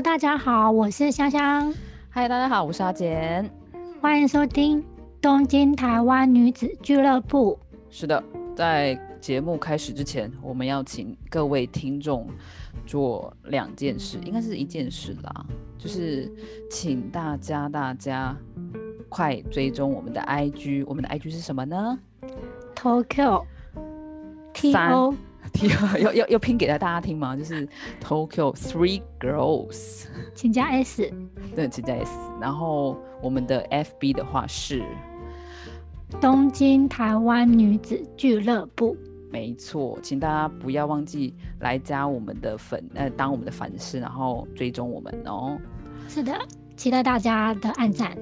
Hello，大家好，我是香香。嗨，大家好，我是阿简。欢迎收听东京台湾女子俱乐部。是的，在节目开始之前，我们要请各位听众做两件事，应该是一件事啦，就是请大家大家快追踪我们的 IG，我们的 IG 是什么呢？Tokyo T O。要要要拼给大家听吗？就是 Tokyo Three Girls，请加 S，对，请加 S。然后我们的 FB 的话是东京台湾女子俱乐部，没错，请大家不要忘记来加我们的粉，呃，当我们的粉丝，然后追踪我们哦。是的，期待大家的暗赞。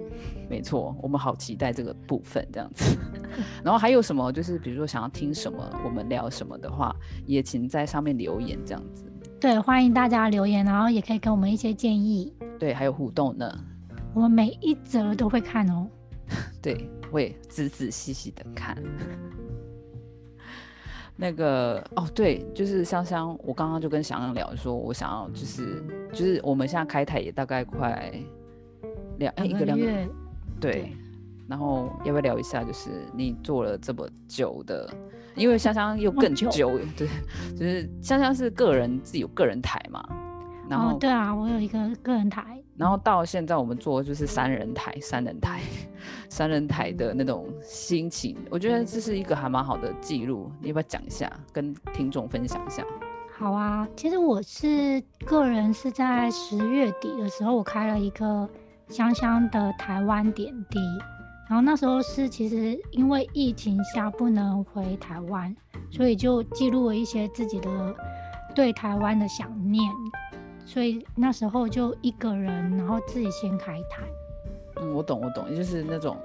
没错，我们好期待这个部分这样子。然后还有什么？就是比如说想要听什么，我们聊什么的话，也请在上面留言这样子。对，欢迎大家留言，然后也可以给我们一些建议。对，还有互动呢。我们每一则都会看哦。对，会仔仔细细的看。那个哦，对，就是香香，我刚刚就跟香香聊说，我想要就是就是我们现在开台也大概快两一个两个月。对，然后要不要聊一下？就是你做了这么久的，因为香香又更久，对，就是香香是个人自己有个人台嘛，然后对啊，我有一个个人台，然后到现在我们做就是三人台，三人台，三人台的那种心情，我觉得这是一个还蛮好的记录，你要不要讲一下，跟听众分享一下？好啊，其实我是个人是在十月底的时候，我开了一个。香香的台湾点滴，然后那时候是其实因为疫情下不能回台湾，所以就记录了一些自己的对台湾的想念，所以那时候就一个人，然后自己先开台。嗯，我懂，我懂，就是那种。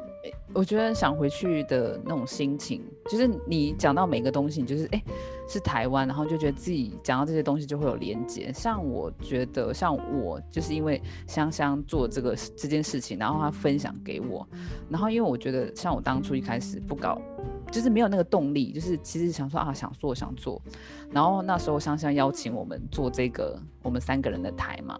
我觉得想回去的那种心情，就是你讲到每个东西，你就是哎是台湾，然后就觉得自己讲到这些东西就会有连接。像我觉得，像我就是因为香香做这个这件事情，然后他分享给我，然后因为我觉得像我当初一开始不搞，就是没有那个动力，就是其实想说啊想做想做，然后那时候香香邀请我们做这个我们三个人的台嘛。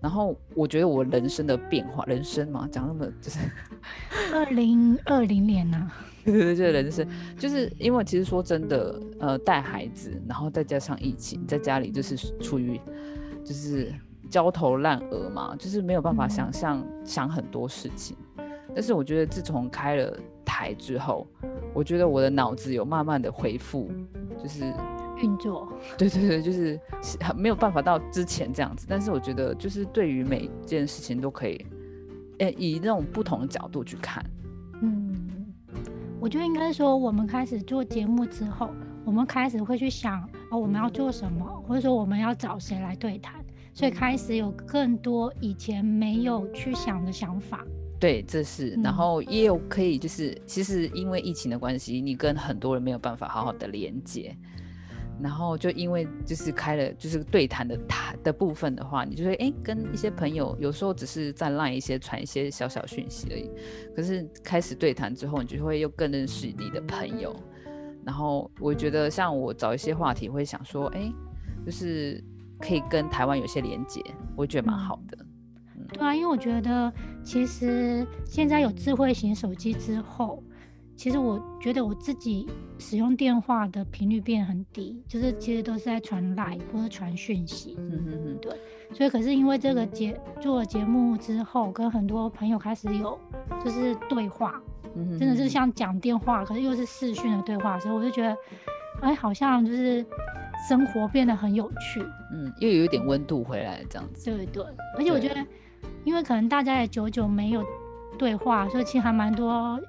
然后我觉得我人生的变化，人生嘛，讲那么就是 二零二零年呐，对对对，人生就是因为其实说真的，呃，带孩子，然后再加上疫情，在家里就是处于就是焦头烂额嘛，就是没有办法想象想很多事情。但是我觉得自从开了台之后，我觉得我的脑子有慢慢的恢复，就是。运作，对对对，就是没有办法到之前这样子，但是我觉得就是对于每件事情都可以，诶，以那种不同的角度去看。嗯，我觉得应该说，我们开始做节目之后，我们开始会去想，哦，我们要做什么，或者说我们要找谁来对谈，所以开始有更多以前没有去想的想法。对，这是，然后也有可以，就是其实因为疫情的关系，你跟很多人没有办法好好的连接。然后就因为就是开了就是对谈的谈的部分的话，你就会哎跟一些朋友有时候只是在赖一些传一些小小讯息而已。可是开始对谈之后，你就会又更认识你的朋友。然后我觉得像我找一些话题，会想说哎，就是可以跟台湾有些连接，我觉得蛮好的。对啊，因为我觉得其实现在有智慧型手机之后。其实我觉得我自己使用电话的频率变很低，就是其实都是在传来或者传讯息。嗯嗯嗯，对。所以可是因为这个节做了节目之后，跟很多朋友开始有就是对话，真的是像讲电话，可是又是视讯的对话，所以我就觉得，哎，好像就是生活变得很有趣。嗯，又有一点温度回来这样子。对对。而且我觉得，因为可能大家也久久没有对话，所以其实还蛮多。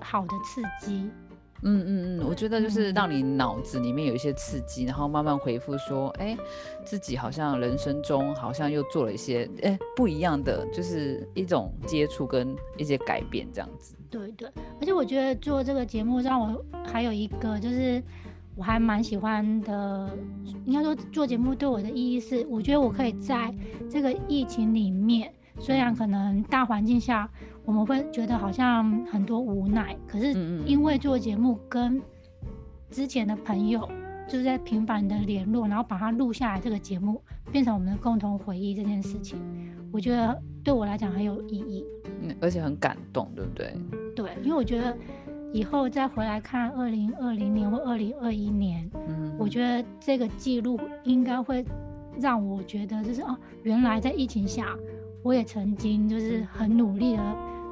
好的刺激，嗯嗯嗯，我觉得就是让你脑子里面有一些刺激，然后慢慢回复说，哎，自己好像人生中好像又做了一些哎不一样的，就是一种接触跟一些改变这样子。对对，而且我觉得做这个节目让我还有一个就是我还蛮喜欢的，应该说做节目对我的意义是，我觉得我可以在这个疫情里面，虽然可能大环境下。我们会觉得好像很多无奈，可是因为做节目跟之前的朋友就是在频繁的联络，然后把它录下来，这个节目变成我们的共同回忆这件事情，我觉得对我来讲很有意义。嗯，而且很感动，对不对？对，因为我觉得以后再回来看二零二零年或二零二一年，嗯，我觉得这个记录应该会让我觉得就是哦，原来在疫情下，我也曾经就是很努力的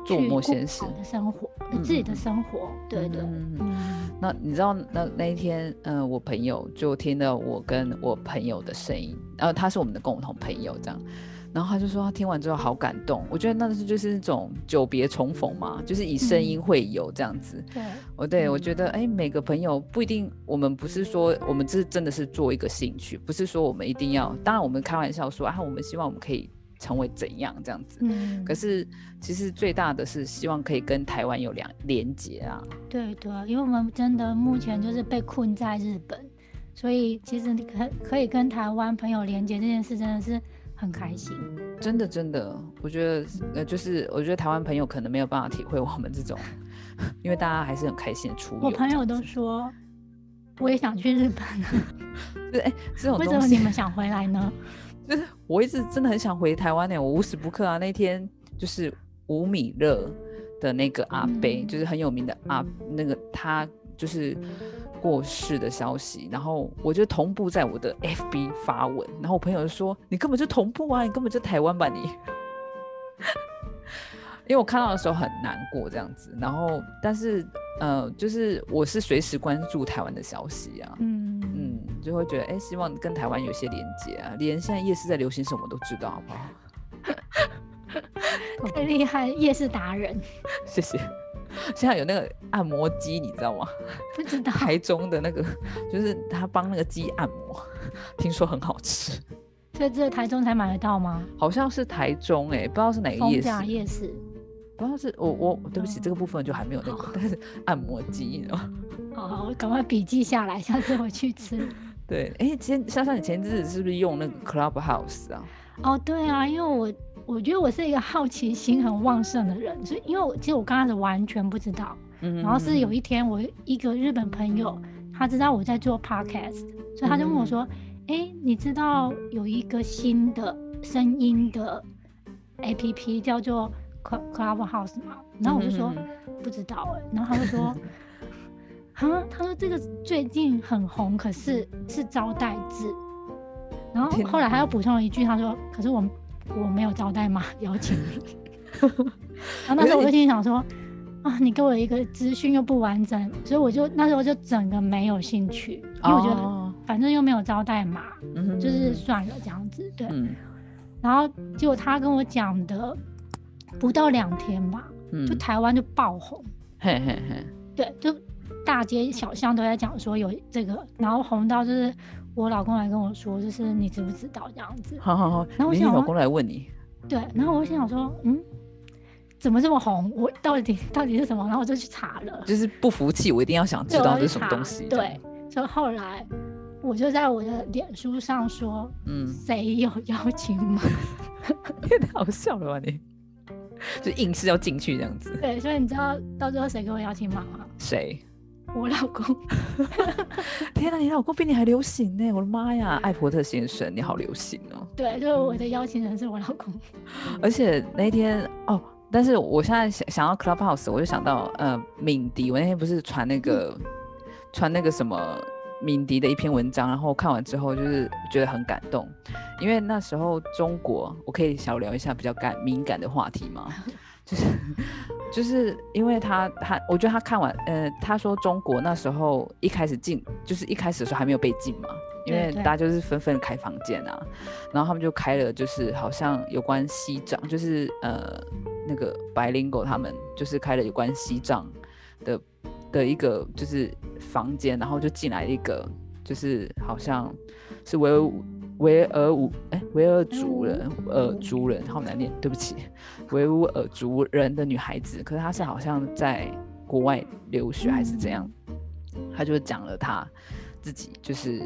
做某些事。的生活，自己的生活，对对，嗯嗯那你知道那那一天，嗯、我朋友就听到我跟我朋友的声音，然后他是我们的共同朋友，这样，然后他就说他听完之后好感动，我觉得那是就是那种久别重逢嘛，就是以声音嗯。会友这样子。对，哦，对，我嗯。觉得哎，每个朋友不一定，我们不是说我们这真的是做一个兴趣，不是说我们一定要，当然我们开玩笑说啊，我们希望我们可以成为怎样这样子，嗯，可是其实最大的是希望可以跟台湾有两连接啊。对对，因为我们真的目前就是被困在日本，所以其实你可可以跟台湾朋友连接这件事真的是很开心。真的真的，我觉得呃，就是我觉得台湾朋友可能没有办法体会我们这种，因为大家还是很开心的出游。我朋友都说，我也想去日本啊，就是哎，这种为什么你们想回来呢？就是我一直真的很想回台湾呢、我无时不刻啊。那天就是吴米勒的那个阿贝，嗯就是很有名的阿那个他就是过世的消息，然后我就同步在我的 FB 发文，然后我朋友就说你根本就同步啊，你根本就台湾吧你。因为我看到的时候很难过这样子，然后但是呃，就是我是随时关注台湾的消息啊，嗯嗯，就会觉得哎、希望跟台湾有些连接啊，连现在夜市在流行什么都知道，好不好？太厉害，夜市达人，谢谢。现在有那个按摩机，你知道吗？不知道台中的那个，就是他帮那个鸡按摩，听说很好吃，所以只有台中才买得到吗？好像是台中哎、不知道是哪个夜市，逢甲夜市。不知道是我我对不起，哦这个部分就还没有那个，但是按摩机，你知道吗？好 好，我赶快笔记下来，下次回去吃。对，哎、前莎莎，你前阵子是不是用那个 Clubhouse 啊？哦，对啊，因为我我觉得我是一个好奇心很旺盛的人，所以因为我其实我刚开始完全不知道，嗯然后是有一一天我一个日本朋友，他知道我在做 podcast，所以他就问我说：“哎、你知道有一个新的声音的 APP 叫做 Club Clubhouse 吗？”然后我就说：“嗯不知道哎、然后他就说。啊，他说这个最近很红，可是是招待制。然后后来他又补充了一句，他说：“可是我我没有招待码 邀请你。”然后那时候我就心里想说：“啊，你给我一个资讯又不完整，所以我就那时候就整个没有兴趣，因为我觉得哦反正又没有招待码，就是算了这样子。对，嗯然后结果他跟我讲的不到两天吧，嗯就台湾就爆红。嘿嘿嘿，对，就大街小巷都在讲说有这个，然后红到就是我老公来跟我说，就是你知不知道这样子？好好好，然后我老公来问你，对，然后我心想说，嗯，怎么这么红？我到底到底是什么？然后我就去查了，就是不服气，我一定要想知，道这是什么东西。这对样，，所以后来我就在我的脸书上说，嗯，谁有邀请码？也太好笑了吧你？就硬是要进去这样子，对，所以你知道到最后谁给我邀请码吗？谁？我老公。天哪，你老公比你还流行呢！我的妈呀，艾伯特先生，你好流行哦！对，就是我的邀请人是我老公。而且那天哦，但是我现在想想到 Clubhouse，我就想到呃，敏迪，我那天不是传那个传那个什么敏迪的一篇文章，然后看完之后就是觉得很感动，因为那时候中国，我可以小聊一下比较感敏感的话题吗？就是 就是因为他他，我觉得他看完，呃，他说中国那时候一开始进，就是一开始的时候还没有被禁嘛，因为大家就是纷纷开房间啊，然后他们就开了，就是好像有关西藏，就是呃那个白灵狗他们就是开了有关西藏的的一个就是房间，然后就进来一个就是好像是维吾维尔武哎维尔族人呃族人好难念，对不起，维吾尔族人的女孩子，可是她是好像在国外留学还是怎样，她就讲了她自己就是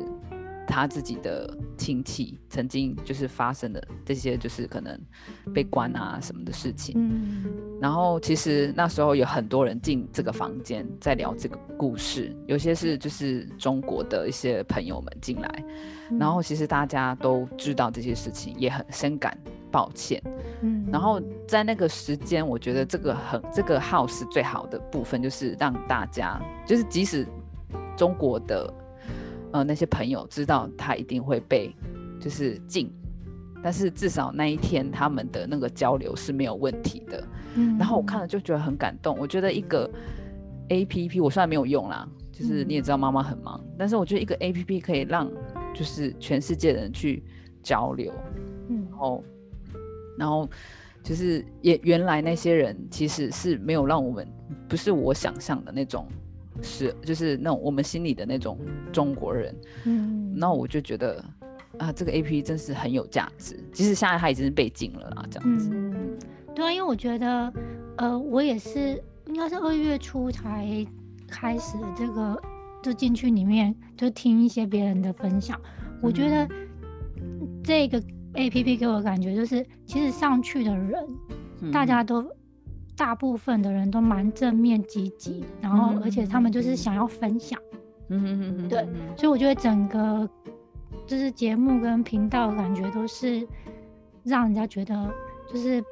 他自己的亲戚曾经就是发生的这些就是可能被关啊什么的事情。嗯然后其实那时候有很多人进这个房间在聊这个故事，有些是就是中国的一些朋友们进来，然后其实大家都知道这些事情，也很深感抱歉。嗯，然后在那个时间，我觉得这个很这个 house 最好的部分就是让大家，就是即使中国的呃那些朋友知道他一定会被就是禁，但是至少那一天他们的那个交流是没有问题的。嗯，然后我看了就觉得很感动。我觉得一个 A P P 我虽然没有用啦，就是你也知道妈妈很忙，但是我觉得一个 A P P 可以让就是全世界的人去交流，嗯然后然后就是也原来那些人其实是没有让我们不是我想象的那种。是，就是那种我们心里的那种中国人，嗯，那我就觉得啊，这个 A P P 真是很有价值。即使现在它已经是被禁了啦，这样子。嗯，对啊，因为我觉得，呃，我也是应该是二月初才开始这个，就进去里面就听一些别人的分享。我觉得这个 A P P 给我的感觉就是，其实上去的人，嗯大家都大部分的人都蛮正面积极，然后而且他们就是想要分享，嗯嗯嗯嗯，对嗯所以我觉得整个就是节目跟频道的感觉都是让人家觉得就是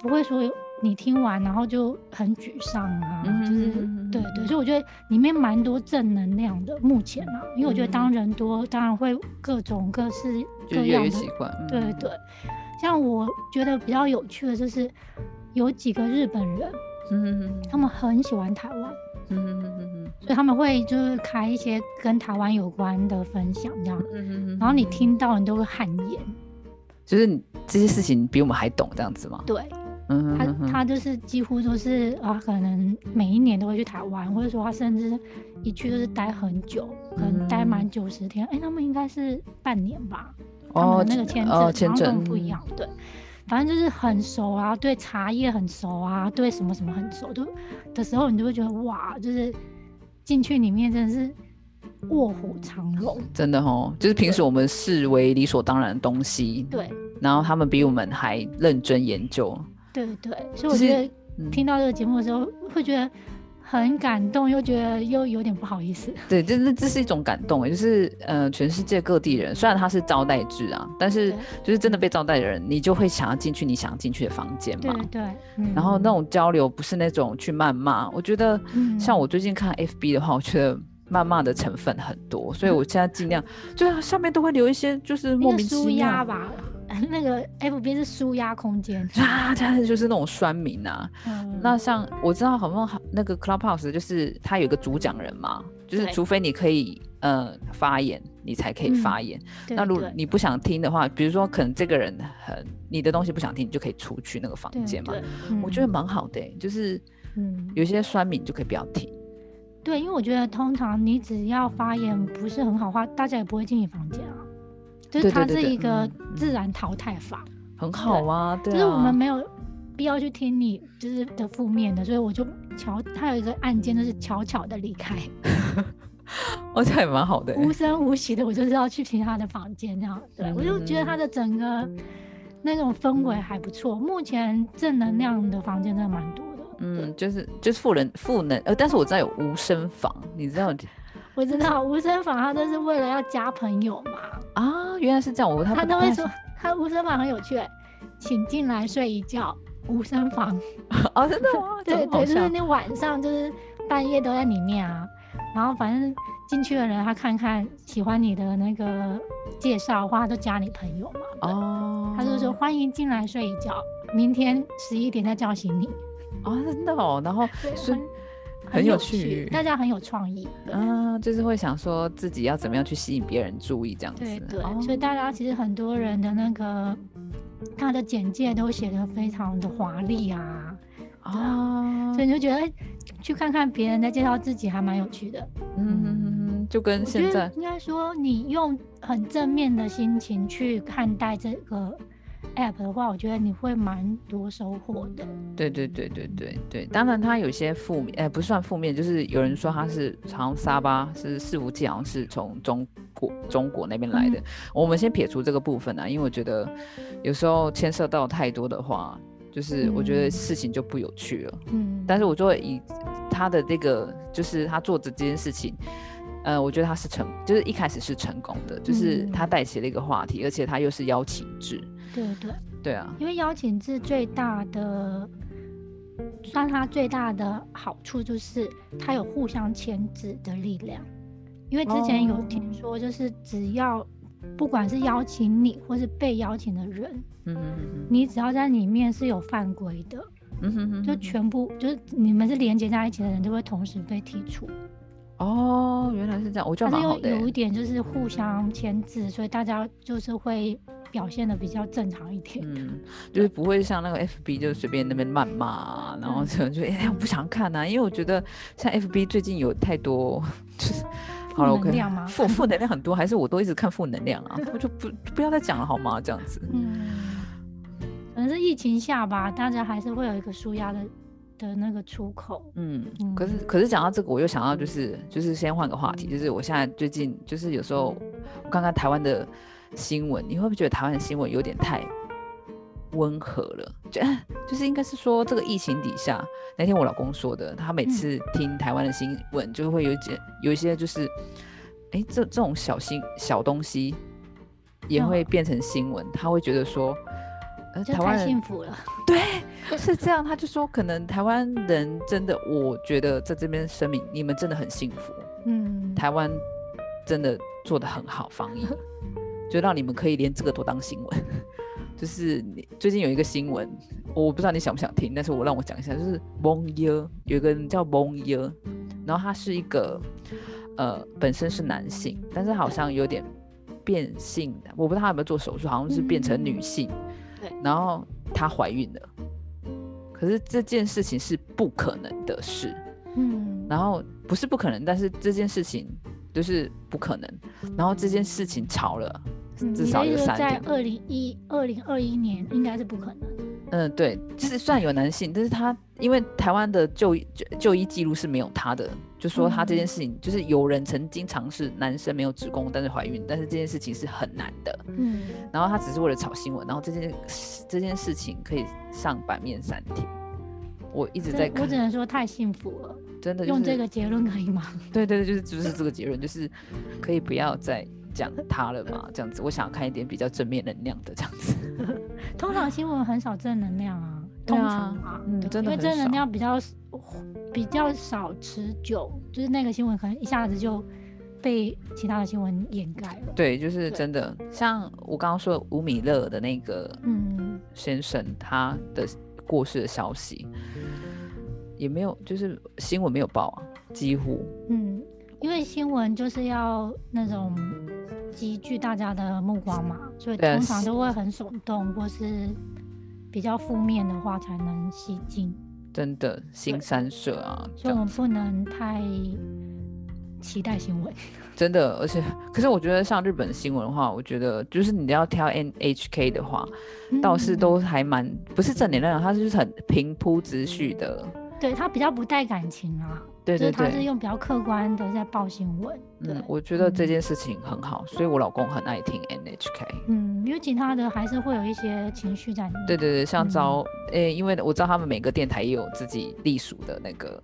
不会说你听完然后就很沮丧啊，就是嗯对对，所以我觉得里面蛮多正能量的。目前啊，因为我觉得当人多，当然会各种各式各样的习惯。嗯对对，像我觉得比较有趣的就是有几个日本人，嗯嗯他们很喜欢台湾，嗯所以他们会就是开一些跟台湾有关的分享这样，嗯嗯然后你听到你都会汗颜。就是你这些事情比我们还懂这样子吗？对嗯他，他就是几乎都是啊，可能每一年都会去台湾，或者说他甚至一去就是待很久，可能待满九十天。哎、他们应该是半年吧，他们哦那个签证，哦签证不一样。对，反正就是很熟啊，对茶叶很熟啊，对什么什么很熟，都的时候你就会觉得哇，就是进去里面真的是卧虎藏龙。真的哦，就是平时我们视为理所当然的东西，对然后他们比我们还认真研究。对对，所以就是我觉得嗯听到这个节目的时候，会觉得很感动，又觉得又有点不好意思。对，这这这是一种感动也，就是呃，全世界各地人，虽然他是招待制啊，但是就是真的被招待的人，你就会想要进去你想进去的房间嘛。对对，嗯。然后那种交流不是那种去谩骂，我觉得嗯。像我最近看 FB 的话，我觉得谩骂的成分很多，所以我现在尽量就是上面都会留一些就是莫名其妙。吧，那个 FB 是舒压空间。啊，它就是那种酸民啊。嗯那像我知道好像那个 Clubhouse 就是它有一个主讲人嘛，就是除非你可以呃发言，你才可以发言。对那如果你不想听的话，比如说可能这个人很你的东西不想听，你就可以出去那个房间嘛。对我觉得嗯蛮好的欸、就是嗯有些酸民就可以不要听。对，因为我觉得通常你只要发言不是很好的话，大家也不会进你房间啊。就是它是一个自然淘汰法，很好啊，对啊，就是我们没有必要去听你就是的负面的，所以我就悄，它有一个按键就是悄悄的离开，哦，这也蛮好的欸、无声无息的，我就是要去其他的房间这样。对，我就觉得它的整个那种氛围还不错。目前正能量的房间真的蛮多的。嗯，就是就是负能负能，呃，但是我知道有无声房，你知道我知道无声房他都是为了要加朋友嘛，啊？原来是这样，我他他都会说他无声房很有趣欸，请进来睡一觉。无声房，哦，真的吗？对对，就是笑你晚上就是半夜都在里面啊，然后反正进去的人他看看喜欢你的那个介绍的话，他就加你朋友嘛。哦，他就说欢迎进来睡一觉，明天十一点再叫醒你。哦，真的哦，然后很很有趣，大家很有创意。对嗯，就是会想说自己要怎么样去吸引别人注意这样子，对对，哦所以大家其实很多人的那个他的简介都写的非常的华丽啊，哦，所以你就觉得哎，去看看别人在介绍自己还蛮有趣的。嗯，就跟现在应该说，你用很正面的心情去看待这个 app 的话，我觉得你会蛮多收获的。对对对对对对，当然它有些负面，哎，不算负面，就是有人说它是好像沙吧是伺服器，好像是从中国中国那边来的。我们先撇除这个部分啊，因为我觉得有时候牵涉到太多的话，就是我觉得事情就不有趣了。嗯，但是我就会以他的这个，就是他做的这件事情。呃，我觉得他是成，就是一开始是成功的，就是他带起了一个话题，而且他又是邀请制。对对对啊，因为邀请制最大的，算它最大的好处就是它有互相牵制的力量。因为之前有听说，就是只要不管是邀请你或是被邀请的人，嗯哼你只要在里面是有犯规的，嗯哼就全部就是你们是连接在一起的人，就会同时被剔除。哦，原来是这样，我觉得蛮好的。有一点就是互相牵制，所以大家就是会表现的比较正常一点。嗯，就是不会像那个 FB 就随便那边谩骂，然后就就哎我不想看呐，因为我觉得像 FB 最近有太多就是 负能量吗？负负能量很多，还是我都一直看负能量啊？我就不不要再讲了好吗？这样子。嗯，可能是疫情下吧，大家还是会有一个舒压的。的那个出口，嗯，可是可是讲到这个，我又想到就是就是先换个话题，就是我现在最近就是有时候我看看台湾的新闻，你会不会觉得台湾的新闻有点太温和了？就 就是应该是说这个疫情底下，那天我老公说的，他每次听台湾的新闻，就会有一些有一些就是，哎，这这种小新小东西也会变成新闻，他会觉得说。台湾幸福了，对，是这样。他就说，可能台湾人真的，我觉得在这边声明，你们真的很幸福。嗯，台湾真的做的很好，防疫，就让你们可以连这个都当新闻。就是你最近有一个新闻，我不知道你想不想听，但是我让我讲一下，就是蒙耶，有一个人叫蒙耶，然后他是一个呃，本身是男性，但是好像有点变性的，我不知道他有没有做手术，好像是变成女性。然后她怀孕了，可是这件事情是不可能的事，嗯，然后不是不可能，但是这件事情就是不可能，然后这件事情吵了，至少有三在二零一二零二一年应该是不可能。嗯，对，就是算有男性，但是他因为台湾的就就就医记录是没有他的，就说他这件事情就是有人曾经尝试男生没有子宫但是怀孕，但是这件事情是很难的。嗯，然后他只是为了炒新闻，然后这件这件事情可以上版面三天。我一直在看，我只能说太幸福了，真的用这个结论可以吗？对对对，就是就是这个结论，就是可以不要再。讲他了嘛？这样子，我想要看一点比较正面能量的这样子。通常新闻很少正能量啊，通常啊，嗯，真的，因为正能量比较比较少持久，就是那个新闻可能一下子就被其他的新闻掩盖了。对，就是真的。像我刚刚说吴米勒的那个嗯先生，他的过世的消息也没有，就是新闻没有报啊，几乎嗯。因为新闻就是要那种集聚大家的目光嘛，所以通常都会很耸动，或是比较负面的话才能吸睛。真的，新三社啊，所以我们不能太期待新闻。真的，而且，可是我觉得像日本新闻的话，我觉得就是你要挑 NHK 的话，倒是都还蛮不是正点那种，它就是很平铺直叙的。对它比较不带感情啊，对对对，他是用比较客观的在报新闻。嗯，我觉得这件事情很好，所以我老公很爱听 NHK。嗯，因为其他的还是会有一些情绪在里面。对对对，像招诶，因为我知道他们每个电台也有自己隶属的那个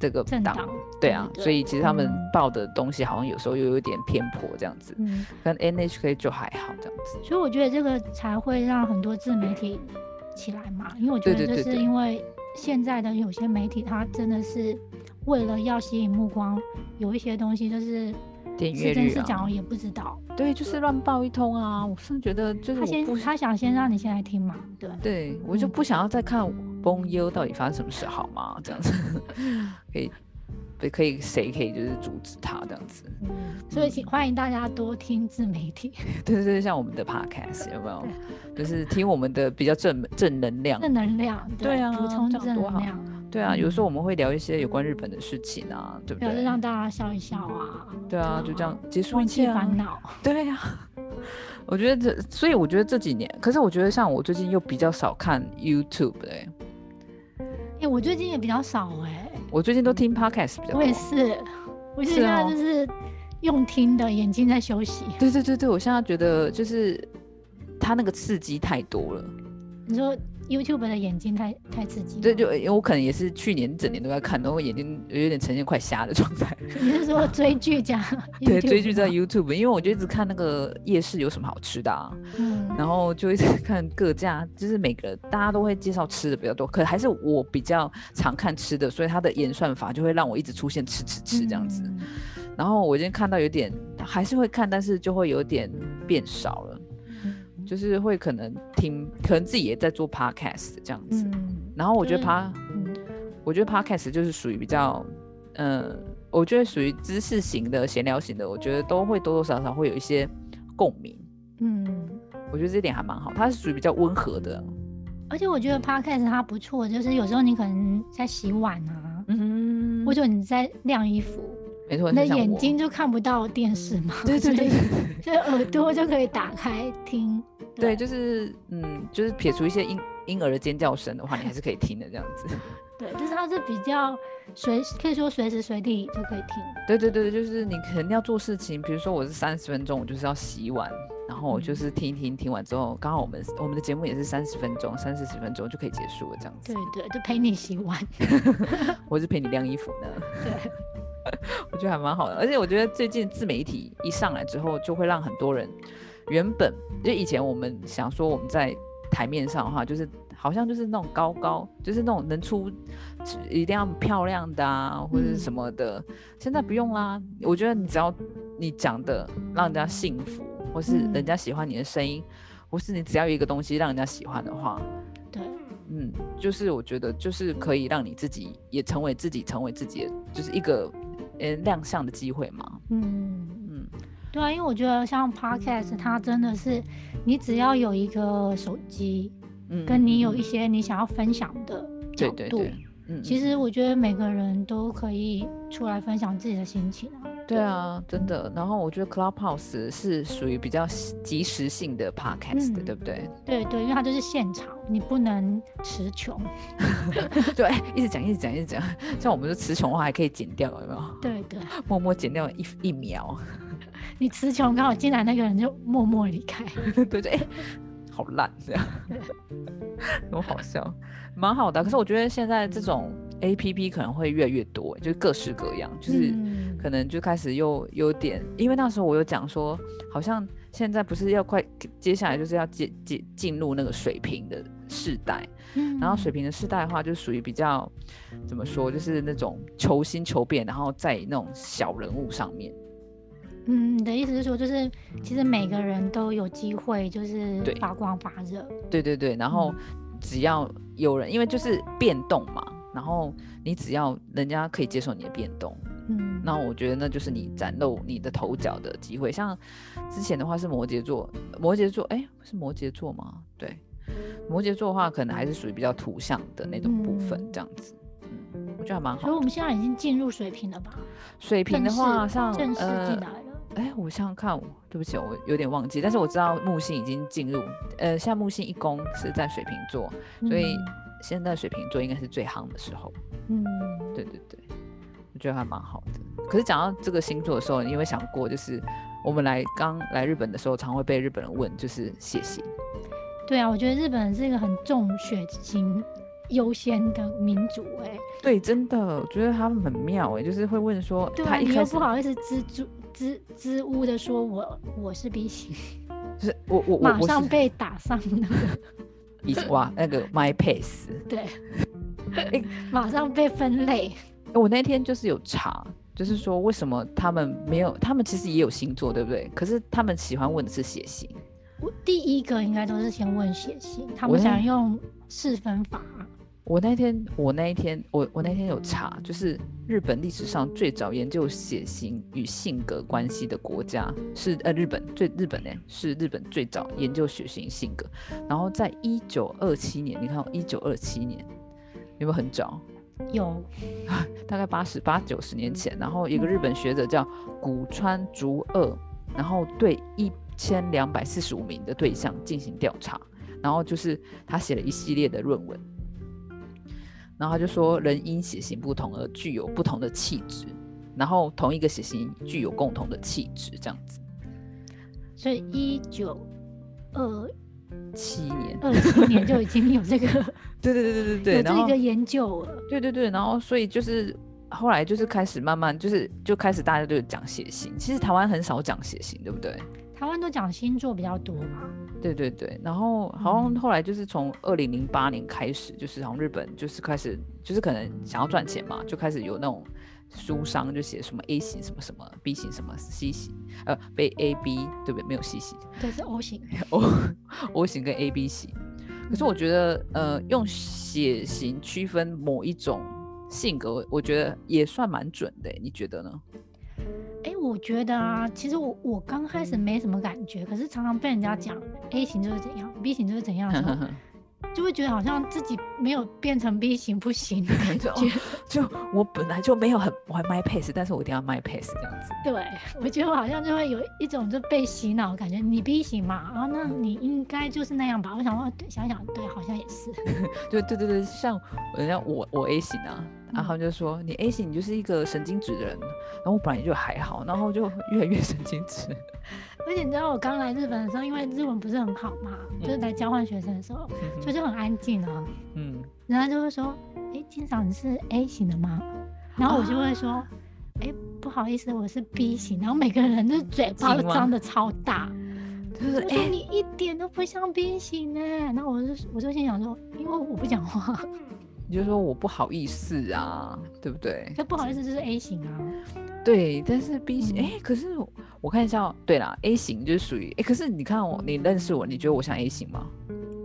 这个政党，对啊，所以其实他们报的东西好像有时候又有点偏颇这样子。嗯，跟 NHK 就还好这样子。所以我觉得这个才会让很多自媒体起来嘛，因为我觉得就是因为。现在的有些媒体，它真的是为了要吸引目光，有一些东西就是点阅率啊，也不知道。对，就是乱报一通啊！我是觉得就是他先，他想先让你先来听嘛，对。对，我就不想要再看崩优到底发生什么事，好吗？这样子可以。可以，谁可以就是阻止他这样子？嗯，所以请欢迎大家多听自媒体。对 对对，像我们的 podcast 有没有？就是听我们的比较正正能量。正能量，对啊，补充正能量。对啊，有时候我们会聊一些有关日本的事情啊，对不对？让大家笑一笑啊。对啊，就这样结束一切烦恼。对呀。我觉得这，所以我觉得这几年，可是我觉得像我最近又比较少看 YouTube 哎、哎、我最近也比较少哎、我最近都听 Podcast 比较多。我也是，我是现在哦就是用听的，眼睛在休息。对对对对，我现在觉得就是它那个刺激太多了。你说 YouTube 的眼睛太太刺激，对，就因为我可能也是去年整年都在看，然后眼睛有点呈现快瞎的状态。你是说追剧加 对，追剧在 YouTube，因为我就一直看那个夜市有什么好吃的啊，嗯然后就一直看各家，就是每个大家都会介绍吃的比较多，可还是我比较常看吃的，所以它的演算法就会让我一直出现吃吃吃这样子。嗯然后我今天看到有点还是会看，但是就会有点变少了，嗯就是会可能听，可能自己也在做 podcast 这样子。嗯然后我觉得就是 pa，嗯我觉得 podcast 就是属于比较，嗯，我觉得属于知识型的、闲聊型的，我觉得都会多多少少会有一些共鸣。嗯，我觉得这点还蛮好，它是属于比较温和的。而且我觉得 Podcast 它不错，就是有时候你可能在洗碗啊，嗯或者你在晾衣服，没错，你的很像我眼睛就看不到电视嘛，对对对所以耳朵就可以打开听。对，就是嗯，就是撇除一些婴婴儿的尖叫声的话，你还是可以听的这样子。对，就是它是比较随时可以说随时随地就可以听。对对对，就是你可能要做事情，比如说我是三十分钟，我就是要洗碗，然后我就是听一听，听完之后，刚好我们我们的节目也是三十分钟，三四十分钟就可以结束了这样子对。对，就陪你洗碗。我是陪你晾衣服呢，对，我觉得还蛮好的。而且我觉得最近自媒体一上来之后，就会让很多人原本就以前我们想说我们在台面上的话，就是好像就是那种高高，就是那种能出一定要漂亮的啊，或者是什么的。现在不用啦，我觉得你只要你讲的让人家幸福，或是嗯人家喜欢你的声音，或是你只要有一个东西让人家喜欢的话，对，嗯，就是我觉得就是可以让你自己也成为自己，成为自己的，就是一个呃亮相的机会嘛。嗯，嗯，对啊，因为我觉得像 Podcast，它真的是你只要有一个手机，嗯。跟你有一些你想要分享的角度，对。对对，嗯，其实我觉得每个人都可以出来分享自己的心情啊。对啊，真的。然后我觉得 Clubhouse 是属于比较即时性的 podcast，、嗯对不对？对对，因为它就是现场，你不能词穷。就哎、一直讲，一直讲，一直讲。像我们说词穷的话，还可以剪掉，有没有？对对，默默剪掉一一秒，你词穷刚好进来那个人就默默离开。对对，哎、好烂这样，多好笑，蛮好的啊。可是我觉得现在这种 A P P 可能会越来越多，就是各式各样，就是。嗯。可能就开始又有点，因为那时候我有讲说，好像现在不是要快，接下来就是要进进进入那个水平的世代，嗯。然后水平的世代的话，就属于比较怎么说，就是那种求新求变，然后在那种小人物上面，嗯，你的意思是说，就是其实每个人都有机会，就是发光发热。对对对，然后只要有人，因为就是变动嘛，然后你只要人家可以接受你的变动，嗯，那我觉得那就是你展露你的头角的机会。像之前的话是摩羯座，摩羯座，哎，是摩羯座吗？对，摩羯座的话，可能还是属于比较图像的那种部分嗯，这样子。嗯，我觉得还蛮好所以。我们现在已经进入水平了吧？水瓶的话，像正式进呃，来了。哎，我想想看，对不起，我有点忘记，但是我知道木星已经进入，呃，现在木星一宫是在水瓶座，所以现在水瓶座应该是最夯的时候。嗯，对对对，我觉得还蛮好的。可是讲到这个星座的时候，你有没有想过，就是我们来刚来日本的时候，常会被日本人问，就是血型。对啊，我觉得日本人是一个很重血型优先的民族、哎，对，真的，我觉得他们很妙哎，就是会问说，对啊，你又不好意思支支支支吾的说我我是 B 型，就是我我我马上被打上那个，以前哇那个 My Pace，对，哎马上被分类。我那天就是有查，就是说为什么他们没有，他们其实也有星座，对不对？可是他们喜欢问的是血型。我第一个应该都是先问血型，他们我想用四分法。我那天，我那一天，我我那天有查，就是日本历史上最早研究血型与性格关系的国家是呃日本最日本呢是日本最早研究血型性格，然后在一九二七年，你看一九二七年有没有很早？有，大概八十八九十年前，然后一个日本学者叫古川竹二，然后对一千两百四十五名的对象进行调查，然后就是他写了一系列的论文，然后他就说人因血型不同而具有不同的气质，然后同一个血型具有共同的气质，这样子。所以一九二七年，二七年就已经有这个 对对对对对对，有这个研究了。对对对，然后所以就是后来就是开始慢慢就是就开始大家就讲血型，其实台湾很少讲血型，对不对？台湾都讲星座比较多嘛，对对对，然后好像嗯后来就是从二零零八年开始，就是好像日本就是开始就是可能想要赚钱嘛，就开始有那种书商就写什么 A 型什么什么 B 型什么 C 型，呃，被 A B 对不对？没有 C 型对是 O 型。O O 型跟 A B 型。可是我觉得，呃，用血型区分某一种性格，我觉得也算蛮准的欸，你觉得呢？哎、我觉得啊，其实我我刚开始没什么感觉，可是常常被人家讲 A 型就是怎样，B 型就是怎样的时候，就会觉得好像自己没有变成 B 型不行的感就觉。就我本来就没有很我 My Pace，但是我一定要 My Pace 这样子。对，我觉得我好像就会有一种就被洗脑的感觉，你 B 型嘛，然后那你应该就是那样吧。我想说，对，想想对，好像也是。对对对对，像人家我我 A 型啊，然后就说你 A 型，你就是一个神经质的人。然后我本来就还好，然后就越来越神经质。而且你知道我刚来日本的时候，因为日文不是很好嘛，就是来交换学生的时候，所以就很安静啊。嗯，人家就会说：“哎，金嫂你是 A 型的吗？”然后我就会说：“哎、不好意思，我是 B 型。”然后每个人的嘴巴都张的超大，就是哎、你一点都不像 B 型呢。然后我就我就心想说，因为我不讲话，你就说我不好意思啊，对不对？这不好意思就是 A 型啊。对，但是 B 型，哎、嗯可是我我看一下哦，对啦，A 型就是属于，哎，可是你看我，你认识我，你觉得我像 A 型吗？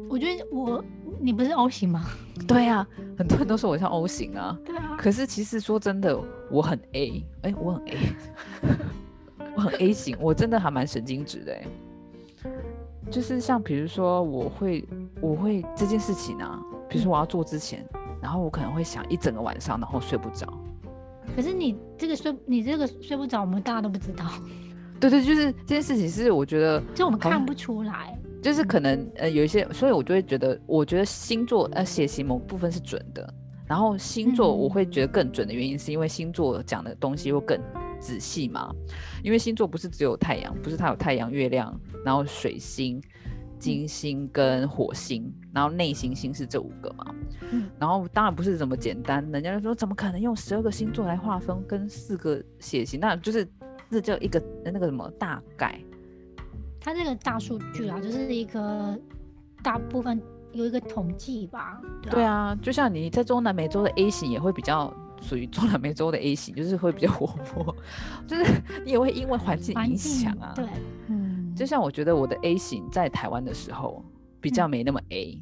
我觉得我你不是 O 型吗？对啊，很多人都说我像 O 型啊，对啊，可是其实说真的，我很 A，哎、我很 A，我很 A 型，我真的还蛮神经质的哎。就是像比如说，我会我会这件事情啊，比如说我要做之前，然后我可能会想一整个晚上，然后睡不着。可是你这个睡你这个睡不着，我们大家都不知道，对对，就是这件事情是我觉得 就我们看不出来。就是可能呃有一些，所以我就会觉得，我觉得星座呃血型某部分是准的，然后星座我嗯会觉得更准的原因是因为星座讲的东西会更仔细嘛，因为星座不是只有太阳，不是它有太阳、月亮，然后水星、金星跟火星，然后内行星是这五个嘛，嗯然后当然不是这么简单，人家就说怎么可能用十二个星座来划分跟四个血型，那就是这叫一个那个什么大概。它这个大数据啊，就是一个大部分有一个统计吧。对啊，对啊，就像你在中南美洲的 A 型也会比较属于中南美洲的 A 型，就是会比较活泼，就是你也会因为环境影响啊。对，嗯，就像我觉得我的 A 型在台湾的时候比较没那么 A，、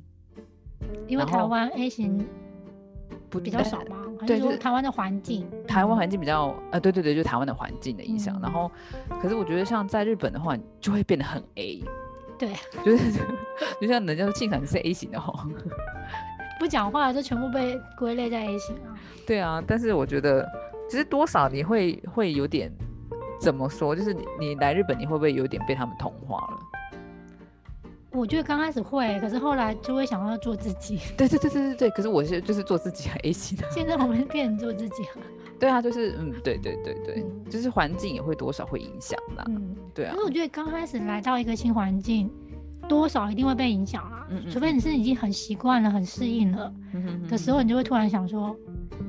因为台湾 A 型不比较少嘛，还对就是台湾的环境？台湾环境比较呃，对对对，就台湾的环境的影响。然嗯后，可是我觉得像在日本的话，就会变得很 A，对，就是就像人家说庆产是 A 型的哦，不讲话就全部被归类在 A 型啊。对啊。但是我觉得其实多少你会会有点怎么说，就是你你来日本，你会不会有点被他们同化了？我觉得刚开始会，可是后来就会想要做自己。对对对对对对。可是我是就是做自己很 A 型的。现在我们变成做自己了。对啊，就是嗯，对对对对，嗯就是环境也会多少会影响啦。嗯，对啊可是，我觉得刚开始来到一个新环境，多少一定会被影响啊。嗯嗯除非你是已经很习惯了、很适应了嗯的时候，你就会突然想说，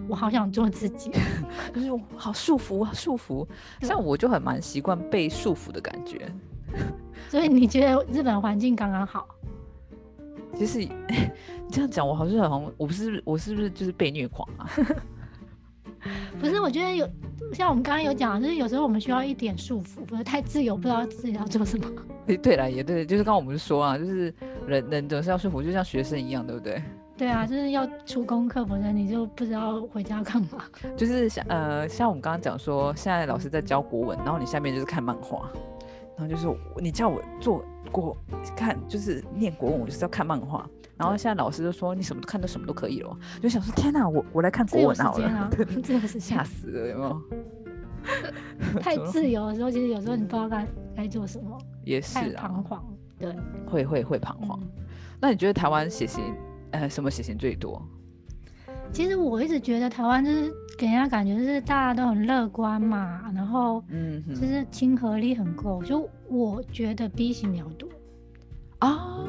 我好想做自己。就是我好束缚啊，束缚。像我就很蛮习惯被束缚的感觉。所以你觉得日本环境刚刚好？其实你 这样讲，我好像好像我不是我是不是就是被虐狂啊？不是，我觉得有像我们刚刚有讲，就是有时候我们需要一点束缚，不是太自由，不知道自己要做什么。诶对了，也对，就是刚刚我们说啊，就是人人总是要束缚，就像学生一样，对不对？对啊，就是要出功课，否则你就不知道回家干嘛。就是像呃，像我们刚刚讲说，现在老师在教国文，然后你下面就是看漫画，然后就是你叫我做国看就是念国文，我就是要看漫画。然后现在老师就说你什么都看都什么都可以了，就想说天哪，我我来看国文好了，时间啊 自由时间吓。死了有没有？太自由的时候，其实有时候你不知道该该做什么，也是太啊彷，徨。对，会会会彷徨。嗯那你觉得台湾血型，呃，什么血型最多？其实我一直觉得台湾就是给人家感觉就是大家都很乐观嘛，然后嗯，就是亲和力很够，就我觉得 B 型比较多。啊。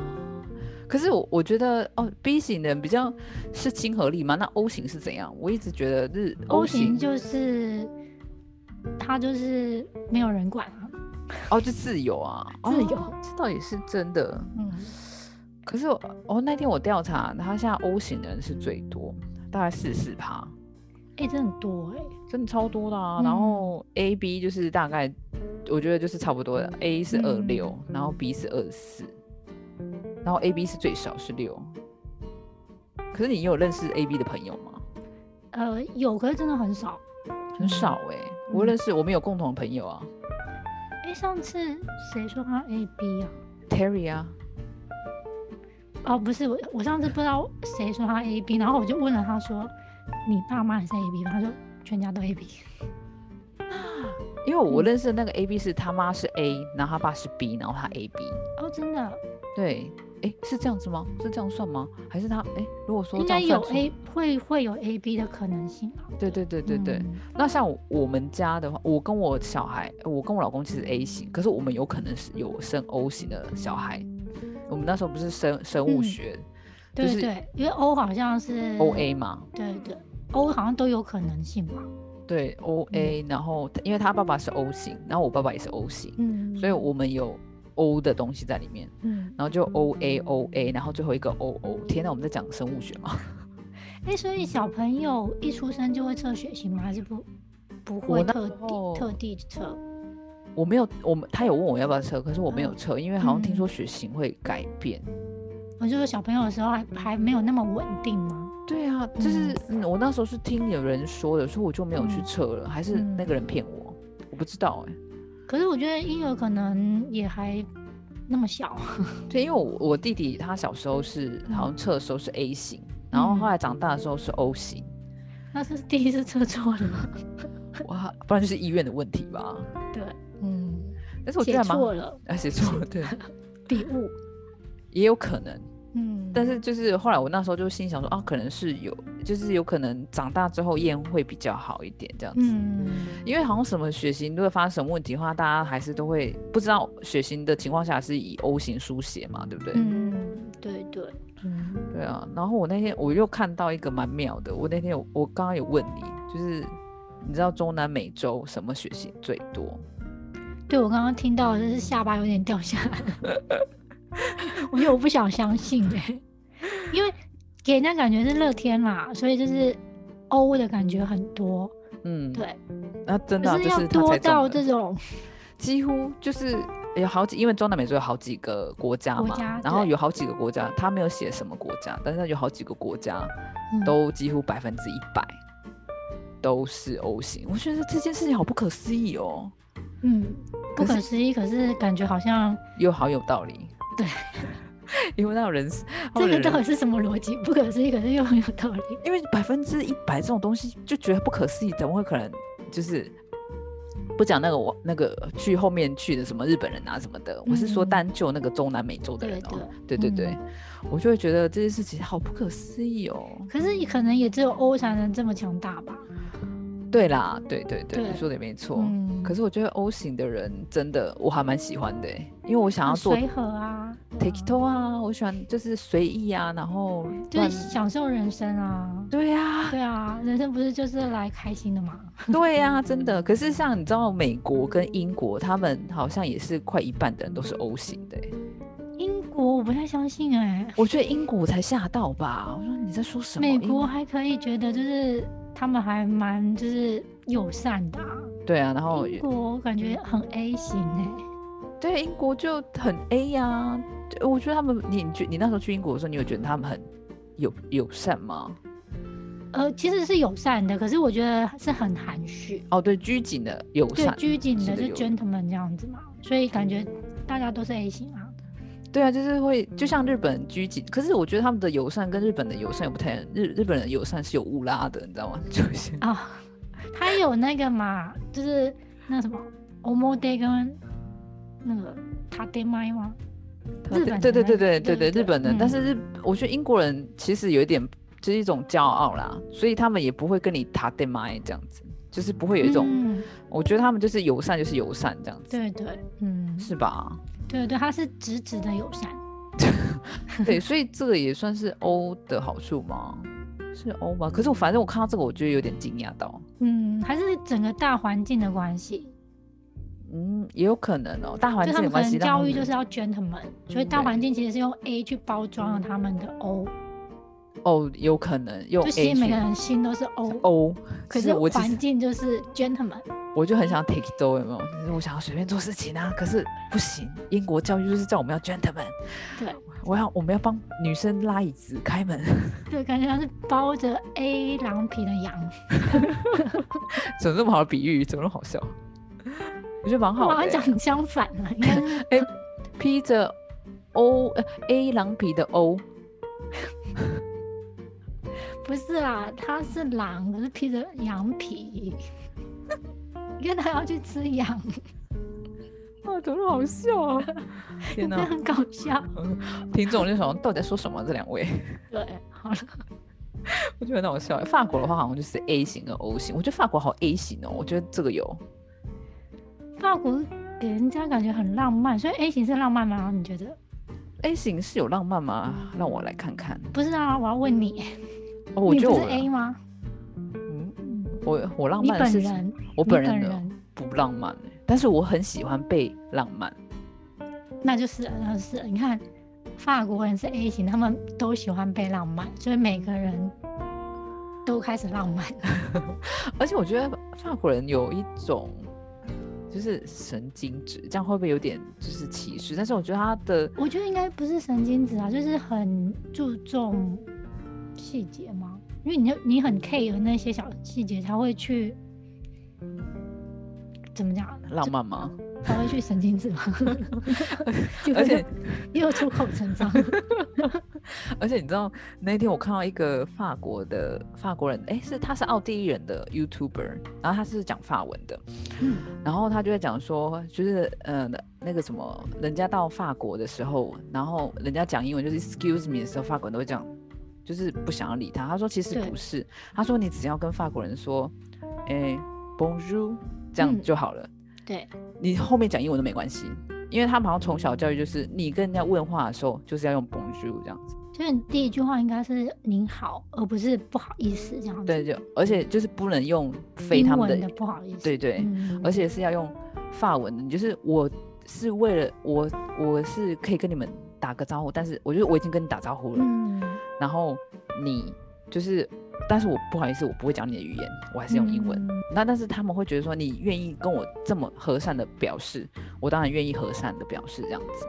可是我我觉得哦，B 型的人比较是亲和力嘛，那 O 型是怎样？我一直觉得是 O 型型就是他就是没有人管啊，哦，就自由啊，自由哦这倒也是真的。嗯，可是我哦，那天我调查，他现在 O 型的人是最多，大概四四趴，哎、这很多哎、真的超多的啊。嗯然后 A、B 就是大概，我觉得就是差不多的，A 是二六、嗯然后 B 是二四，然后 A、B 是最少是六。可是你有认识 A、B 的朋友吗？呃，有，可是真的很少。很少哎、我嗯认识，我们有共同的朋友啊哎、上次谁说他 A B 啊？，Terry 啊，哦，不是我，我上次不知道谁说他 A B，然后我就问了他说，你爸妈也是 A B 吗？他说全家都 A B。因为我嗯认识的那个 A、B 是他妈是 A，然后他爸是 B，然后他 A、B。哦，真的，对，哎，是这样子吗？是这样算吗？还是他哎？如果说应该有 A 会会有 A B 的可能性啊。对对对对对。嗯那像我我们家的话，我跟我小孩，我跟我老公其实 A 型，可是我们有可能是有生 O 型的小孩。我们那时候不是生生物嗯学、就是对对，因为 O 好像是 O A 嘛，对对，O 好像都有可能性嘛。对 O A，、然后因为他爸爸是 O 型，然后我爸爸也是 O 型，嗯，所以我们有 O 的东西在里面，嗯，然后就 O A O A，然后最后一个 O O。天哪，我们在讲生物学吗？哎、所以小朋友一出生就会测血型吗？还是不不会特地特地测？我没有，我们他有问我要不要测，可是我没有嗯测，因为好像听嗯说血型会改变。我就说小朋友的时候还还没有那么稳定吗？对啊，就是嗯，我那时候是听有人说的，所以我就没有去嗯测了，还是嗯那个人骗我，我不知道哎、可是我觉得婴儿可能也还那么小，对，因为我我弟弟他小时候是好像测的时候是 A 型，然后后来长大的时候是 O 型，那是第一次测错了吗？哇，不然就是医院的问题吧。对，嗯，但是我觉写错了，啊，写错了，对，笔误，也有可能。嗯，但是就是后来我那时候就心想说啊，可能是有，就是有可能长大之后验会比较好一点这样子。嗯，因为好像什么血型如果发生什么问题的话，大家还是都会不知道血型的情况下是以 O 型书写嘛，对不对？嗯，对对，嗯，对啊。然后我那天我又看到一个蛮妙的，我那天有我刚刚有问你，就是你知道中南美洲什么血型最多？对我刚刚听到的就是下巴有点掉下来，我觉得我不想相信哎、因为给人家感觉是乐天啦，所以就是欧的感觉很多，嗯，对，那真的啊、就是是他要多到这种，几乎就是有好几，因为中南美洲有好几个国家嘛，家然后有好几个国家，他没有写什么国家，但是有好几个国家嗯。都几乎百分之一百都是 O 型，我觉得这件事情好不可思议哦，嗯，不可可思议，可是感觉好像又好有道理。对，因为那种人，他 这个到底是什么逻辑？不可思议，可是又很有道理。因为百分之一百这种东西就觉得不可思议，怎么会可能就是？不讲那个我那个去后面去的什么日本人啊什么的，我是说嗯单就那个中南美洲的对人哦、对对对对，嗯我就会觉得这件事情好不可思议哦。可是可能也只有欧才能这么强大吧？对啦，对对对，对你说的也没错。嗯，可是我觉得 O 型的人真的我还蛮喜欢的欸，因为我想要做很随和啊 take it 啊，我喜欢就是随意啊，然后就是享受人生啊。对呀、对啊，人生不是就是来开心的嘛？对呀、真的。可是像你知道，美国跟英国，他们好像也是快一半的人都是 O 型的欸。英国我不太相信哎、我觉得英国才吓到吧？我说你在说什么？美英国还可以觉得就是他们还蛮就是友善的、啊，对啊，然后英国我感觉很 A 型哎、对英国就很 A 呀、对我觉得他们，你你那时候去英国的时候，你有觉得他们很友友善吗？呃，其实是友善的，可是我觉得是很含蓄，哦，对，拘谨的友对善，拘谨的就是 gentleman 这样子嘛，所以感觉大家都是 A 型啊。对啊，就是会就像日本拘谨，可是我觉得他们的友善跟日本的友善也不太，日日本人的友善是有乌拉的，你知道吗？就是啊，他有那个嘛，就是那什么 omode 跟那个 tademai 吗？日本对对对对对对，日本的，但嗯是日我觉得英国人其实有一点就是一种骄傲啦，所以他们也不会跟你塔对麦这样子，就是不会有一种，嗯，我觉得他们就是友善就是友善这样子，对对，嗯，是吧？对对，他是直直的友善。对，所以这个也算是 O 的好处吗？是 O 吗？可是我反正我看到这个，我觉得有点惊讶到，嗯，还是整个大环境的关系，嗯，也有可能哦，大环境的关系，教育就是要 gentleman，所以大对环境其实是用 A 去包装了他们的 O，哦，有可能用就 A 其实每个去人心都是 O O，，可是我环境就是 gentleman。我就很想 take it all，有没有？就是我想要随便做事情啊，可是不行，英国教育就是叫我们要 gentleman，对我要我们要帮女生拉椅子、开门，对，感觉像是包着 A 狼皮的羊，怎么那么好的比喻，怎么那么好笑？我觉得蛮好的欸、像讲相反了，应该是 披着 O 呃 A 狼皮的 O，不是啦？它是狼，可是披着羊皮，因为它要去吃羊，啊，怎么好笑啊？天哪！真的很搞笑。听众就想到底在说什么？这两位，对，好了，我觉得很好笑欸。法国的话好像就是 A 型跟 O 型，我觉得法国好 A 型哦，我觉得这个有。法国给人家感觉很浪漫，所以 A 型是浪漫吗？你觉得？A 型是有浪漫吗？让我来看看。不是啊，我要问你，哦，我觉得我 A 吗？嗯，我我浪漫的是本人，我本人的不浪漫欸但是我很喜欢被浪漫。那就是了那就是你看，法国人是 A 型，他们都喜欢被浪漫，所以每个人都开始浪漫。而且我觉得法国人有一种就是神经质，这样会不会有点就是歧视？但是我觉得他的我觉得应该不是神经质啊，就是很注重细节吗，因为你就你很 care 那些小细节，才会去怎么讲，浪漫吗？才会去神经质吗。就而且 又出口成章，而且你知道那天我看到一个法国的法国人，哎，是他是奥地利人的 YouTuber，然后他是讲法文的，嗯。然后他就在讲说，就是呃那个什么，人家到法国的时候，然后人家讲英文就是 Excuse me 的时候，法国人都会这样，就是不想要理他。他说其实不是，他说你只要跟法国人说，哎，Bonjour，这样嗯就好了，对，你后面讲英文都没关系，因为他们好像从小教育就是你跟人家问话的时候就是要用 Bonjour 这样子。就是你第一句话应该是您好，而不是不好意思这样子。对，就而且就是不能用非他们的的不好意思。对对，嗯而且是要用法文的。你就是我是为了我我是可以跟你们打个招呼，但是我觉得我已经跟你打招呼了，嗯，然后你就是，但是我不好意思，我不会讲你的语言，我还是用英文。嗯那但是他们会觉得说你愿意跟我这么和善的表示，我当然愿意和善的表示这样子。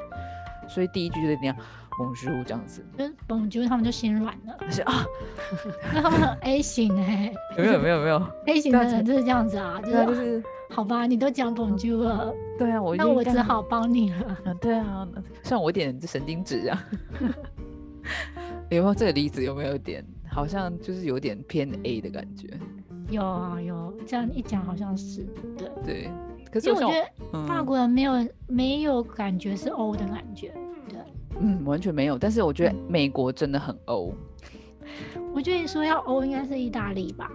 所以第一句就是一定要 Bonjour 这样子，就是蹦，就是他们就心软了，但是啊，那他们很 A 型哎、有没有没有没有，a 型的人就是这样子啊，就是、就是好吧，你都讲 Bonjour 了，对啊，我已那我只好帮你了。嗯，对啊，算我一点神经质啊，有没有这个例子？有没有点好像就是有点偏 A 的感觉？有啊有，这样一讲好像是对，对，可是我觉得嗯法国人没有没有感觉是 O 的感觉，对，嗯完全没有，但是我觉得嗯美国真的很欧我觉得说要 O 应该是意大利吧，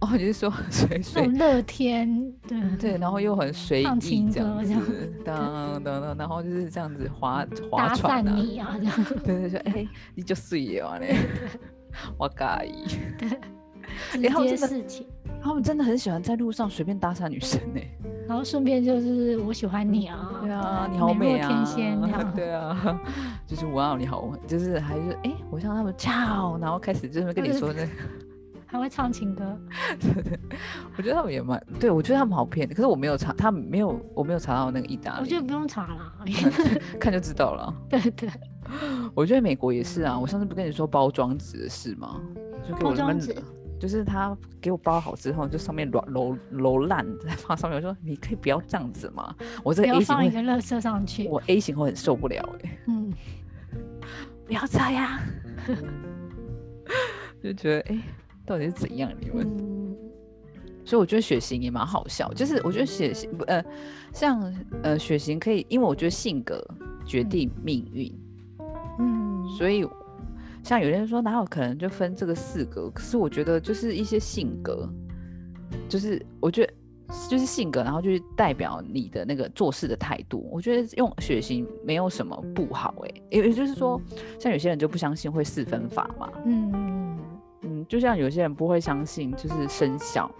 哦，你是说随那随种乐天，对对，然后又很随意这样子当当当，然后就是这样子划划船啊，讪你啊这样，对对对，哎、你就睡了呢，我介意。对然后真的接事情。他们真的很喜欢在路上随便搭讪女生呢、然后顺便就是我喜欢你啊，对啊，你好美啊！天仙这样，对啊，就是哇，你好，就是还是哎，我像他们跳，然后开始就是跟你说那，还会唱情歌，对对，我觉得他们也蛮，对我觉得他们好骗，可是我没有查，他们没有，我没有查到那个意大利，我觉得不用查啦。看 就知道了。对 对，我觉得美国也是啊，我上次不跟你说包装纸的事吗？就给我那边包装纸，就是他给我包好之后，就上面揉揉揉烂再放上面，我说你可以不要这样子嘛？我这 A 型放一会，个垃圾上去。我 A 型会很受不了哎、嗯，不要这样，就觉得哎、到底是怎样你们？嗯，所以我觉得血型也蛮好笑，就是我觉得血型不呃，像呃血型可以，因为我觉得性格决定命运，嗯，所以像有些人说哪有可能就分这个四个，可是我觉得就是一些性格，就是我觉得就是性格，然后就是代表你的那个做事的态度。我觉得用血型没有什么不好哎、也也就是说，像有些人就不相信会四分法嘛，嗯嗯，嗯，就像有些人不会相信就是生肖。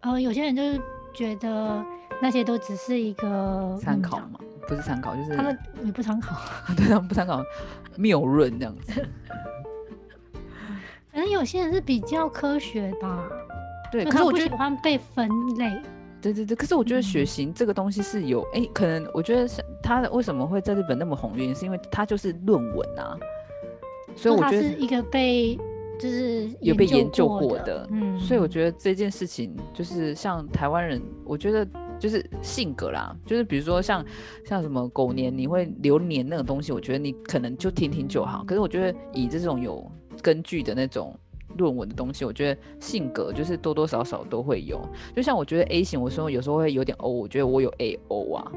呃，有些人就是觉得那些都只是一个嗯参考嘛，不是参考，就是他们也不参考，对他们不参考谬论这样子。可能有些人是比较科学吧，对，可是我觉得，欢被分类。对对对，可是我觉得血嗯型这个东西是有，哎、可能我觉得是它为什么会在日本那么红，原因是因为它就是论文啊，所以我觉得是一个被就是有被研究过过的，嗯，所以我觉得这件事情就是像台湾人，我觉得就是性格啦，就是比如说像像什么狗年，你会流年那种东西，我觉得你可能就听听就好。可是我觉得以这种有根据的那种论文的东西，我觉得性格就是多多少少都会有。就像我觉得 A 型，我说有时候会有点 O，我觉得我有 A O 啊，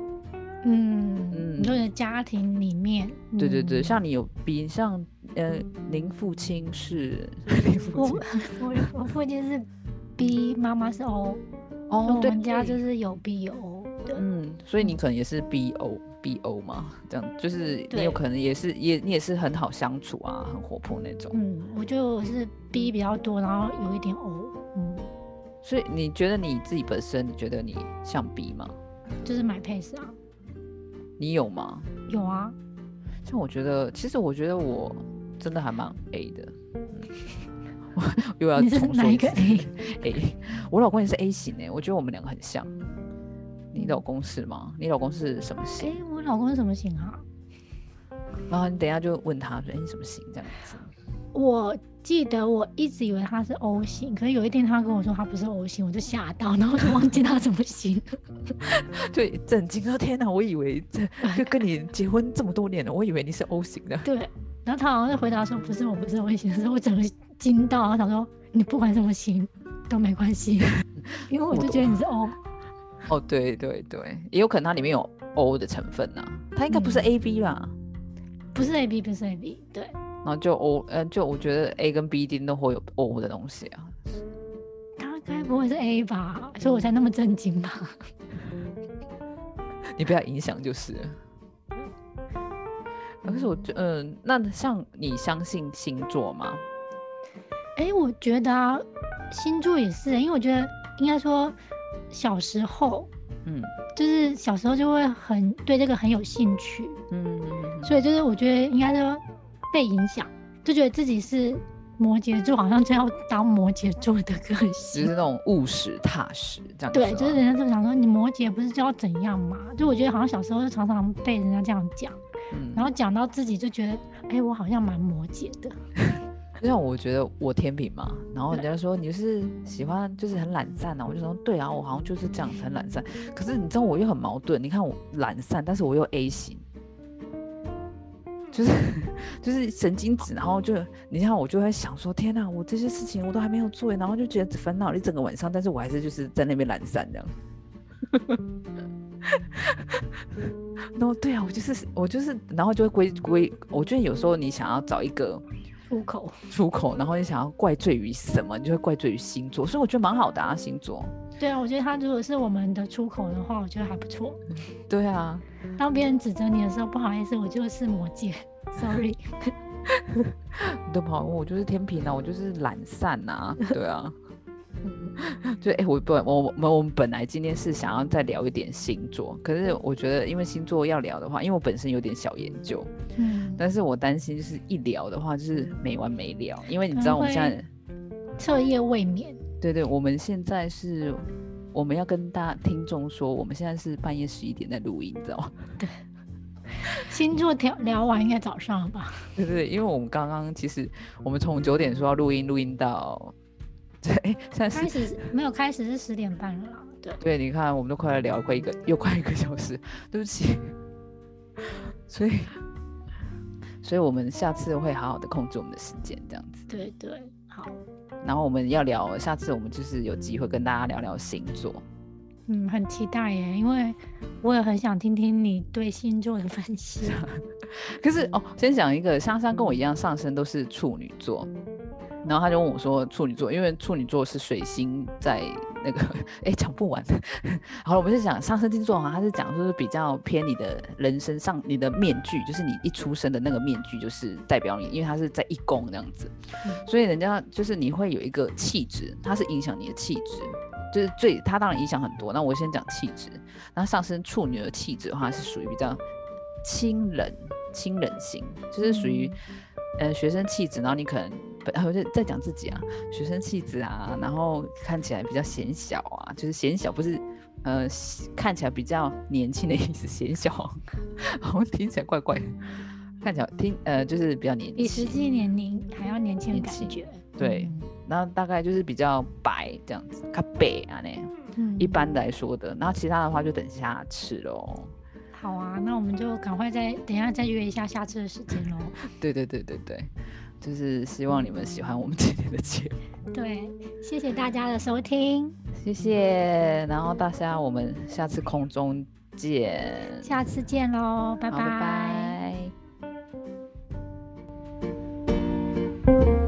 嗯嗯你说你的家庭里面，对对对，嗯像你有比像呃，您父亲是 您父我亲我我父亲是 B，妈妈是 O，哦，对我们家就是有 B 有 O 的。嗯，所以你可能也是 B O B O 嘛，这样就是你有可能也是也你也是很好相处啊，很活泼那种。嗯，我觉得我是 B 比较多，然后有一点 O，嗯，所以你觉得你自己本身，你觉得你像 B 吗？就是买配饰啊，你有吗？有啊，像我觉得，其实我觉得我真的还蛮 A 的。嗯 我又要重说哪一个次 A？我老公也是 A 型诶，我觉得我们两个很像。你老公是吗？你老公是什么型哎、型？我老公是什么型啊？然后你等一下就问他说：“哎、你什么型？”这样子。我记得我一直以为他是 O 型，可是有一天他跟我说他不是 O 型，我就吓到，然后就忘记他什么型。对震惊说：“天哪！我以为这就跟你结婚这么多年了，我以为你是 O 型的。对，然后他好像就回答说不是，我不是型，所以我整个惊到，然后想说你不管什么型都没关系，因为我就觉得你是 O。”哦，对对对，也有可能它里面有 O 的成分呐、它应该不是嗯 A B 吧？不是 A B，不是 A B，对，然后就 O，呃，就我觉得 A 跟 B 一定都会有 O 的东西啊。他该不会是 A 吧？所以我才那么震惊吧？你不要影响就是了。可是我觉，嗯、那像你相信星座吗？哎、我觉得啊，星座也是，因为我觉得应该说小时候嗯就是小时候就会很对这个很有兴趣，嗯，所以就是我觉得应该说被影响，就觉得自己是摩羯座，好像就要当摩羯座的个性，就是。那种务实踏实这样子、对，就是人家就想说你摩羯不是就要怎样嘛？就我觉得好像小时候就常常被人家这样讲，嗯，然后讲到自己就觉得，哎、我好像蛮摩羯的。就像我觉得我天平嘛，然后人家说你是喜欢就是很懒散啊，我就说对啊，我好像就是这样很懒散。可是你知道我又很矛盾，你看我懒散，但是我又 A 型，就是 就是神经质，然后就你看我就会想说天哪、我这些事情我都还没有做，然后就觉得烦恼了一整个晚上，但是我还是就是在那边懒散这样。然后对啊，我就是我就是，然后就会归归，我觉得有时候你想要找一个出口，出口，然后你想要怪罪于什么，你就会怪罪于星座，所以我觉得蛮好的啊，星座。对啊，我觉得他如果是我们的出口的话，我觉得还不错。对啊，当别人指责你的时候，不好意思，我就是摩羯，sorry。你都跑问我就是天平啊，我就是懒散啊，对啊。就哎、我本我我们我们本来今天是想要再聊一点星座，可是我觉得因为星座要聊的话，因为我本身有点小研究，嗯，但是我担心就是一聊的话就是没完没了，因为你知道我们现在彻夜未眠。对对，我们现在是我们要跟大家听众说，我们现在是半夜十一点在录音，你知道吗？对星座聊聊完应该早上了吧？对对对，因为我们刚刚其实我们从九点说要录音，录音到 对，哎现在开，始没有开始是十点半了啦。对，对，你看我们都快要聊了快一个，又快一个小时，对不起。所以，所以我们下次会好好的控制我们的时间，这样子。对对，好，然后我们要聊，下次我们就是有机会跟大家聊聊星座。嗯，很期待耶，因为我也很想听听你对星座的分析。可是哦，先讲一个，香香跟我一样，上身都是处女座，然后他就问我说，处女座，因为处女座是水星在那个，哎，讲不完。好了，我们是讲上升星座哈，他是讲就是比较偏你的人生上，你的面具，就是你一出生的那个面具，就是代表你，因为他是在一宫那样子，所以人家就是你会有一个气质，它是影响你的气质。就是最，它当然影响很多。那我先讲气质，那上升处女的气质的话，是属于比较清冷、清冷型，就是属于呃学生气质。然后你可能，我就在讲自己啊，学生气质啊，然后看起来比较显小啊，就是显小，不是呃看起来比较年轻的意思，显小，好像听起来怪怪的，看起来听呃就是比较年轻，比实际年龄还要年轻的感觉，对。然后大概就是比较白这样子，卡白啊那，嗯，一般来说的。然后其他的话就等下次喽。好啊，那我们就赶快再等一下再约一下下次的时间喽。对对对对对，就是希望你们喜欢我们今天的节目。对，谢谢大家的收听，谢谢。然后大家我们下次空中见，下次见喽，拜拜。拜拜。